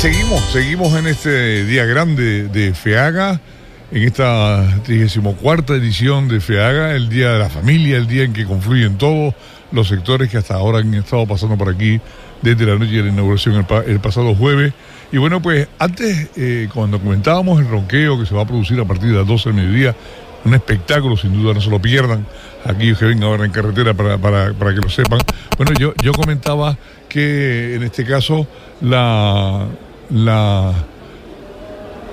seguimos, seguimos en este día grande de FEAGA, en esta 34 edición de FEAGA, el Día de la Familia, el día en que confluyen todos los sectores que hasta ahora han estado pasando por aquí desde la noche de la inauguración el, pasado jueves. Y bueno, pues antes, eh, cuando comentábamos el ronqueo que se va a producir a partir de las 12 del mediodía, un espectáculo, sin duda, no se lo pierdan, aquellos que vengan ahora en carretera para, para, para que lo sepan. Bueno, yo, yo comentaba que en este caso la, la,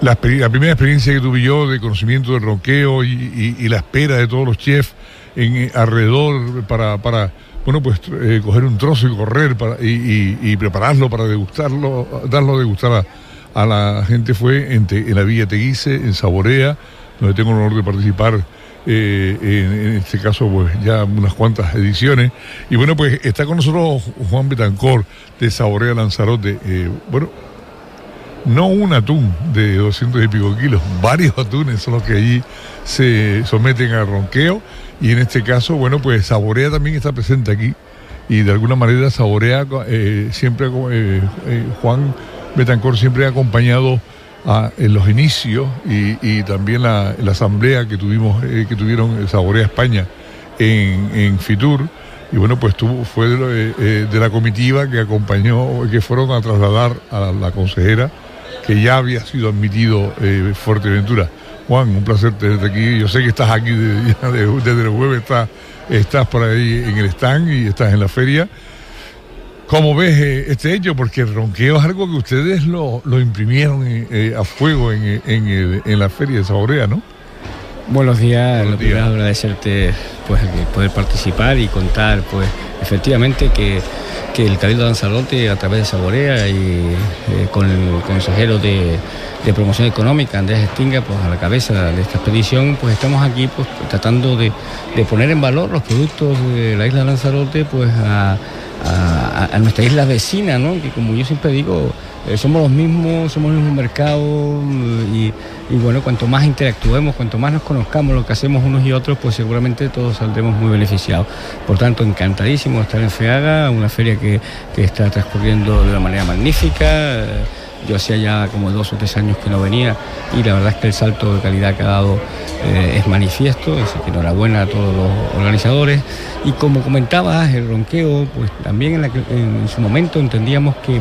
la, primera experiencia que tuve yo de conocimiento del ronqueo y, la espera de todos los chefs en, alrededor para, para bueno, pues eh, coger un trozo y correr para, y, prepararlo para degustarlo, darlo a degustar a, la gente fue en, en la Villa Teguise, en Saborea, donde tengo el honor de participar eh, en, este caso pues ya unas cuantas ediciones. Y bueno, pues está con nosotros Juan Betancor de Saborea Lanzarote. Eh, bueno, no un atún de 200 y pico kilos, varios atunes son los que allí se someten al ronqueo. Y en este caso, bueno, pues Saborea también está presente aquí. Y de alguna manera Saborea eh, siempre, Juan Betancor siempre ha acompañado en los inicios y, también la, asamblea que tuvimos eh, que tuvieron Saborea España en, Fitur y bueno pues fue eh, eh, de, la comitiva que acompañó que fueron a trasladar a la, consejera que ya había sido admitido Fuerteventura Juan un placer tenerte aquí yo sé que estás aquí desde el jueves estás, estás por ahí en el stand y estás en la feria ¿Cómo ves eh, este hecho? Porque el ronqueo es algo que ustedes lo, imprimieron eh, a fuego en, la feria de Saborea, ¿no? Buenos días, lo primero agradecerte pues, poder participar y contar pues efectivamente que, el Cabildo Lanzarote a través de Saborea y eh, con el consejero de, promoción económica Andrés Estinga pues a la cabeza de esta expedición pues estamos aquí pues tratando de, de poner en valor los productos de la isla de Lanzarote pues a a, nuestra isla vecina, ¿no? que como yo siempre digo, eh, somos los mismos, somos el mismo mercado y, bueno, cuanto más interactuemos, cuanto más nos conozcamos lo que hacemos unos y otros, pues seguramente todos saldremos muy beneficiados. Por tanto, encantadísimo de estar en FEAGA, una feria que, que está transcurriendo de una manera magnífica. Yo hacía ya como dos o tres años que no venía y la verdad es que el salto de calidad que ha dado eh, es manifiesto, así que enhorabuena a todos los organizadores. Y como comentabas, el ronqueo, pues también en, su momento entendíamos que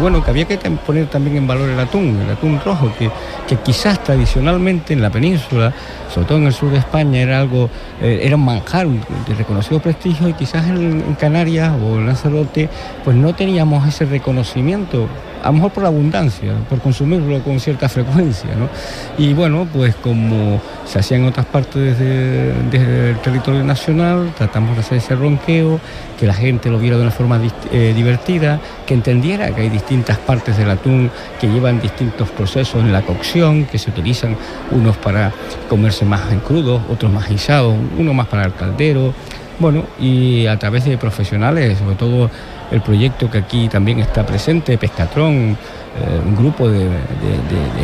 bueno, que había que poner también en valor el atún, el atún rojo, que, que, quizás tradicionalmente en la península, sobre todo en el sur de España, era algo, eh, era un manjar de reconocido prestigio y quizás en, en, Canarias o en Lanzarote, pues no teníamos ese reconocimiento a lo mejor por abundancia, por consumirlo con cierta frecuencia. ¿no? Y bueno, pues como se hacía en otras partes del territorio nacional, tratamos de hacer ese ronqueo, que la gente lo viera de una forma eh, divertida, que entendiera que hay distintas partes del atún que llevan distintos procesos en la cocción, que se utilizan unos para comerse más en crudo, otros más guisados, uno más para el caldero. Bueno, y a través de profesionales, sobre todo el proyecto que aquí también está presente, Pescatrón, eh, un grupo de,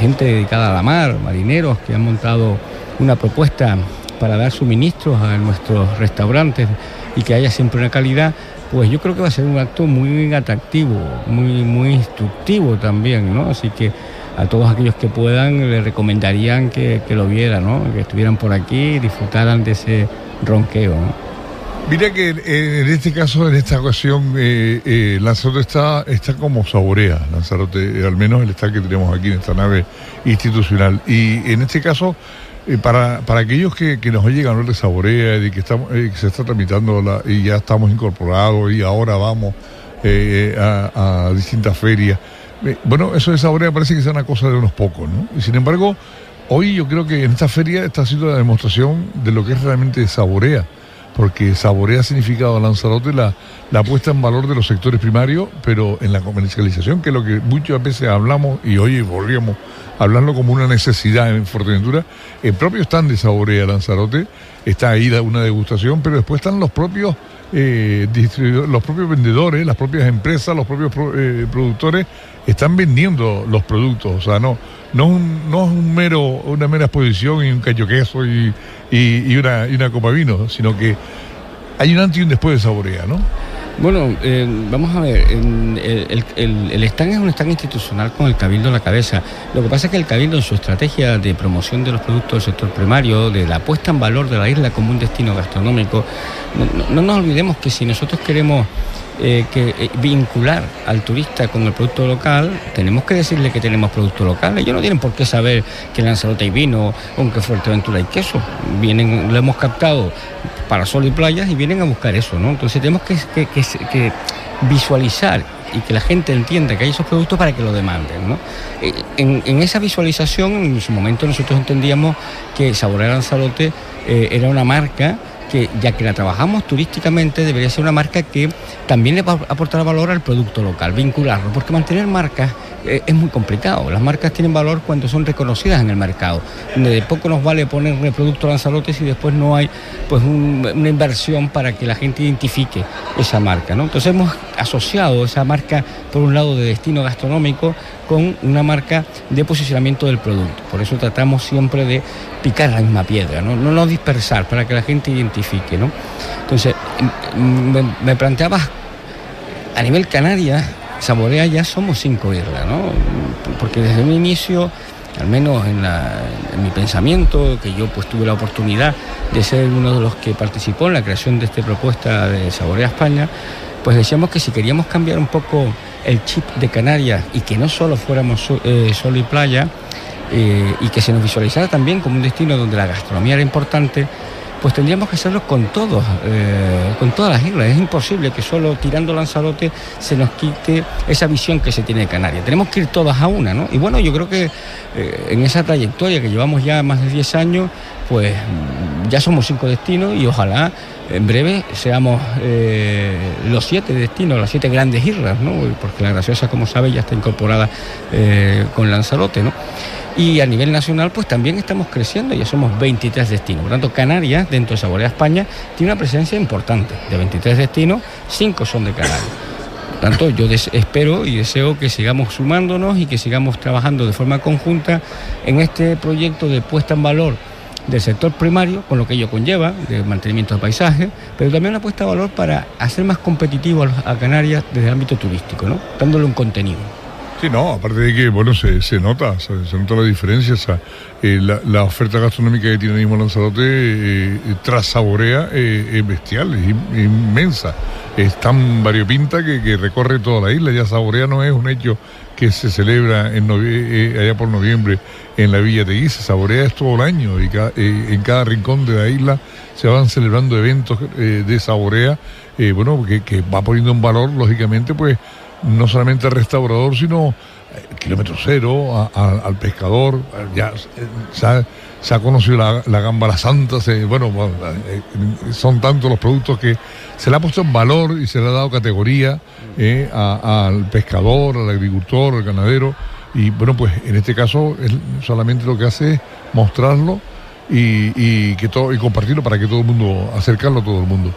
gente dedicada a la mar, marineros que han montado una propuesta para dar suministros a nuestros restaurantes y que haya siempre una calidad, pues yo creo que va a ser un acto muy atractivo, muy, muy instructivo también, ¿no? Así que a todos aquellos que puedan le recomendarían que, lo vieran, ¿no? Que estuvieran por aquí y disfrutaran de ese ronqueo, Mira que en este caso, en esta ocasión, eh, eh, Lanzarote está, está como saborea, Lanzarote, al menos el está que tenemos aquí en esta nave institucional. Y en este caso, eh, para, para aquellos que, nos oyen hablar de saborea, de que, estamos, que se está tramitando y ya estamos incorporados y ahora vamos a, distintas ferias, bueno, eso de saborea parece que es una cosa de unos pocos, ¿no? Y sin embargo, hoy yo creo que en esta feria está haciendo la demostración de lo que es realmente saborea porque saborea significado Lanzarote la, la puesta en valor de los sectores primarios, pero en la comercialización, que es lo que muchas veces hablamos y hoy volvíamos a hablarlo como una necesidad en Fuerteventura, el propio stand de Saborea Lanzarote, está ahí una degustación, pero después están los propios eh, los propios vendedores, las propias empresas, los propios eh, productores están vendiendo los productos, o sea, no, no, es un mero, una mera exposición y un cacho queso y, y, una, y una copa vino, sino que hay un antes y un después de Saborea, ¿no? Bueno, eh, vamos a ver, el, stand es un stand institucional con el Cabildo en la cabeza. Lo que pasa es que el Cabildo en su estrategia de promoción de los productos del sector primario, de la puesta en valor de la isla como un destino gastronómico, no nos olvidemos que si nosotros queremos eh, que eh, vincular al turista con el producto local, tenemos que decirle que tenemos producto local. Ellos no tienen por qué saber que Lanzarote hay vino o en que Fuerteventura hay queso. Vienen, lo hemos captado para sol y playas y vienen a buscar eso, ¿no? Entonces tenemos que, visualizar y que la gente entienda que hay esos productos para que lo demanden. ¿no? Eh, en, esa visualización, en su momento nosotros entendíamos que Saborear Lanzarote era una marca que ya que la trabajamos turísticamente debería ser una marca que también le va a aportar valor al producto local, vincularlo, porque mantener marcas eh, es muy complicado. Las marcas tienen valor cuando son reconocidas en el mercado. De poco nos vale ponerle producto Lanzarote si después no hay pues una inversión para que la gente identifique esa marca. ¿no? Entonces hemos asociado esa marca, por un lado, de destino gastronómico con una marca de posicionamiento del producto. Por eso tratamos siempre de picar la misma piedra, no, no, dispersar para que la gente identifique. ¿no? Entonces, me, me planteabas a nivel Canarias, Saborea ya somos cinco islas, ¿no? Porque desde un inicio, al menos en, mi pensamiento, que yo pues tuve la oportunidad de ser uno de los que participó en la creación de esta propuesta de Saborea España, pues decíamos que si queríamos cambiar un poco el chip de Canarias y que no solo fuéramos eh, sol y playa, eh, y que se nos visualizara también como un destino donde la gastronomía era importante, pues tendríamos que hacerlo con todos, eh, con todas las islas. Es imposible que solo tirando Lanzarote se nos quite esa visión que se tiene de Canarias. Tenemos que ir todas a una, ¿no? Y bueno, yo creo que eh, en esa trayectoria que llevamos ya más de 10 años, pues ya somos cinco destinos y ojalá en breve seamos eh, los siete destinos, las siete grandes islas, ¿no? Porque la Graciosa, como sabe, ya está incorporada con Lanzarote, ¿no? Y a nivel nacional, pues también estamos creciendo, ya somos 23 destinos. Por tanto, Canarias, dentro de Saborea España, tiene una presencia importante. De 23 destinos, 5 son de Canarias. Por tanto, yo espero y deseo que sigamos sumándonos y que sigamos trabajando de forma conjunta en este proyecto de puesta en valor del sector primario, con lo que ello conlleva, de mantenimiento de paisaje, pero también una puesta de valor para hacer más competitivo a, Canarias desde el ámbito turístico, ¿no? dándole un contenido. Sí, no, aparte de que, bueno, se, se nota, se, nota la diferencia. Eh, la, oferta gastronómica que tiene mismo Lanzarote eh, eh, tras Saborea es bestial, es inmensa. Es tan variopinta que, que, recorre toda la isla. Ya Saborea no es un hecho que se celebra en allá por noviembre en la Villa de Guisa. Saborea todo el año y en cada rincón de la isla se van celebrando eventos de Saborea, bueno, que, que va poniendo en valor, lógicamente, pues no solamente al restaurador, sino eh, kilómetro cero, al pescador, ya se ha, conocido la, la santa, bueno, eh, son tantos los productos que se le ha puesto en valor y se le ha dado categoría eh, al pescador, al agricultor, al ganadero, y bueno, pues en este caso solamente lo que hace es mostrarlo y, que todo, y compartirlo para que todo el mundo, acercarlo a todo el mundo.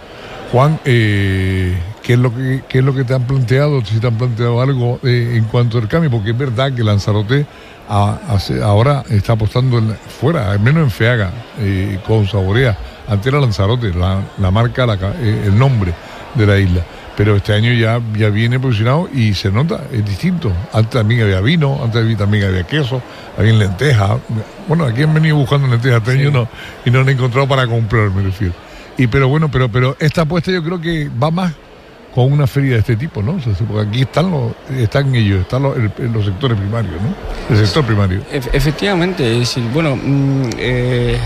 Juan, eh, ¿qué, es lo que, es lo que te han planteado? Si te han planteado algo eh, en cuanto al cambio, porque es verdad que Lanzarote ahora está apostando fuera, al menos en Feaga, eh, con Saborea. Antes era Lanzarote, la, marca, el nombre de la isla. Pero este año ya, ya viene posicionado y se nota, es distinto. Antes también había vino, antes también había queso, había lentejas. Bueno, aquí han venido buscando lentejas este año y no han encontrado para comprar, me refiero. Y pero bueno, pero, pero esta apuesta yo creo que va más con una feria de este tipo, ¿no? porque aquí están los, están ellos, están los, los sectores primarios, ¿no? El sector primario. efectivamente, es decir, bueno, mm, eh,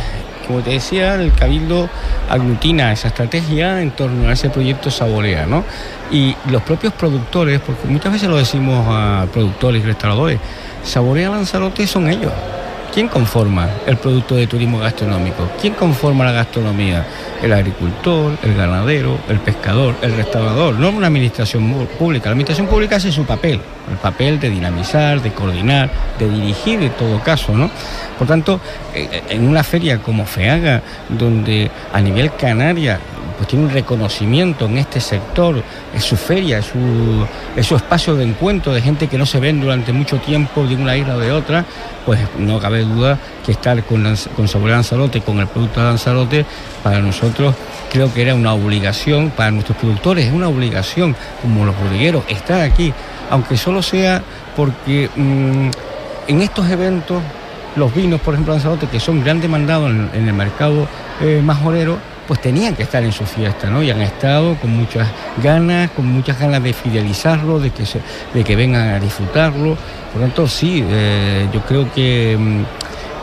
como te decía, el Cabildo aglutina esa estrategia en torno a ese proyecto Saborea, ¿no? Y los propios productores, porque muchas veces lo decimos a productores y restauradores, Saborea Lanzarote son ellos. ¿Quién conforma el producto de turismo gastronómico? ¿Quién conforma la gastronomía? El agricultor, el ganadero, el pescador, el restaurador, no una administración pública. La administración pública hace su papel, el papel de dinamizar, de coordinar, de dirigir en todo caso, ¿no? Por tanto, eh, en una feria como FEAGA, donde a nivel canaria pues tiene un reconocimiento en este sector, es su feria, es su, es su espacio de encuentro de gente que no se ven durante mucho tiempo de una isla o de otra, pues no cabe duda que estar con, con Saborea Lanzarote, con el producto de Lanzarote, para nosotros creo que era una obligación, para nuestros productores es una obligación, como los bodegueros, estar aquí, aunque solo sea porque mm, en estos eventos los vinos, por ejemplo, Lanzarote, que son gran demandados en, el mercado eh, majorero, pues tenían que estar en su fiesta, ¿no? Y han estado con muchas ganas, con muchas ganas de fidelizarlo, de que, se, de que vengan a disfrutarlo. Por lo tanto, sí, eh, yo creo que, mm,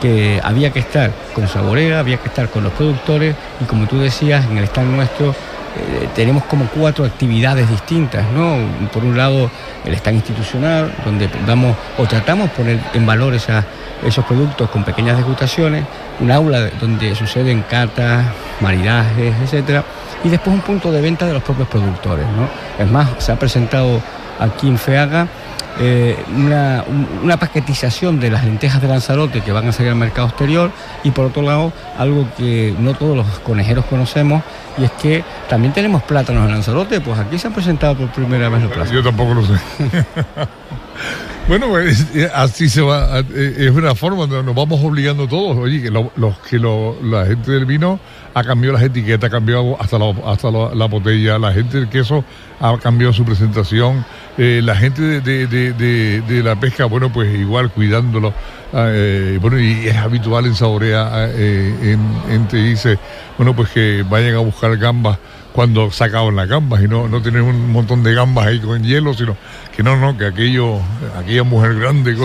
que había que estar con Saborea, había que estar con los productores y como tú decías, en el stand nuestro eh, tenemos como cuatro actividades distintas, ¿no? Por un lado, el stand institucional, donde damos o tratamos de poner en valor esos productos con pequeñas degustaciones, un aula donde suceden catas, maridajes, etcétera, y después un punto de venta de los propios productores, ¿no? Es más, se ha presentado aquí en FEAGA eh, una, paquetización de las lentejas de Lanzarote que van a salir al mercado exterior y por otro lado algo que no todos los conejeros conocemos y es que también tenemos plátanos en Lanzarote, pues aquí se han presentado por primera vez los plátanos. Yo tampoco lo sé. bueno, pues, así se va, eh, es una forma donde nos vamos obligando todos, oye, que, los, que la gente del vino ha cambiado las etiquetas, ha cambiado hasta, la, hasta la, botella, la gente del queso ha cambiado su presentación, eh, la gente de, la pesca, bueno, pues igual cuidándolo. Ah, eh, bueno, y es habitual en Saborea, ah, eh, en, te dice, bueno, pues que vayan a buscar gambas cuando sacaban las gambas y no, no tener un montón de gambas ahí con hielo, sino que no, no, que aquello, aquella mujer grande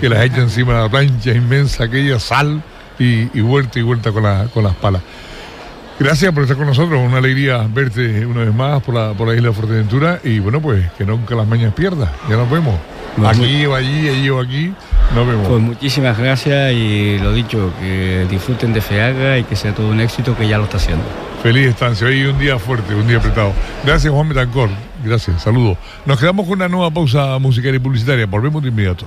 que las echa encima de la plancha inmensa, aquella sal y, y vuelta y vuelta con, la, con las palas. Gracias por estar con nosotros, una alegría verte una vez más por la, por la isla de Fuerteventura y bueno, pues que nunca las mañas pierdas, ya nos vemos. aquí o allí, allí o aquí, nos vemos. Pues muchísimas gracias y lo dicho, que disfruten de FEAGA y que sea todo un éxito que ya lo está haciendo. Feliz estancia, hoy un día fuerte, un día apretado. Gracias Juan Metancor, gracias, saludos. Nos quedamos con una nueva pausa musical y publicitaria, volvemos de inmediato.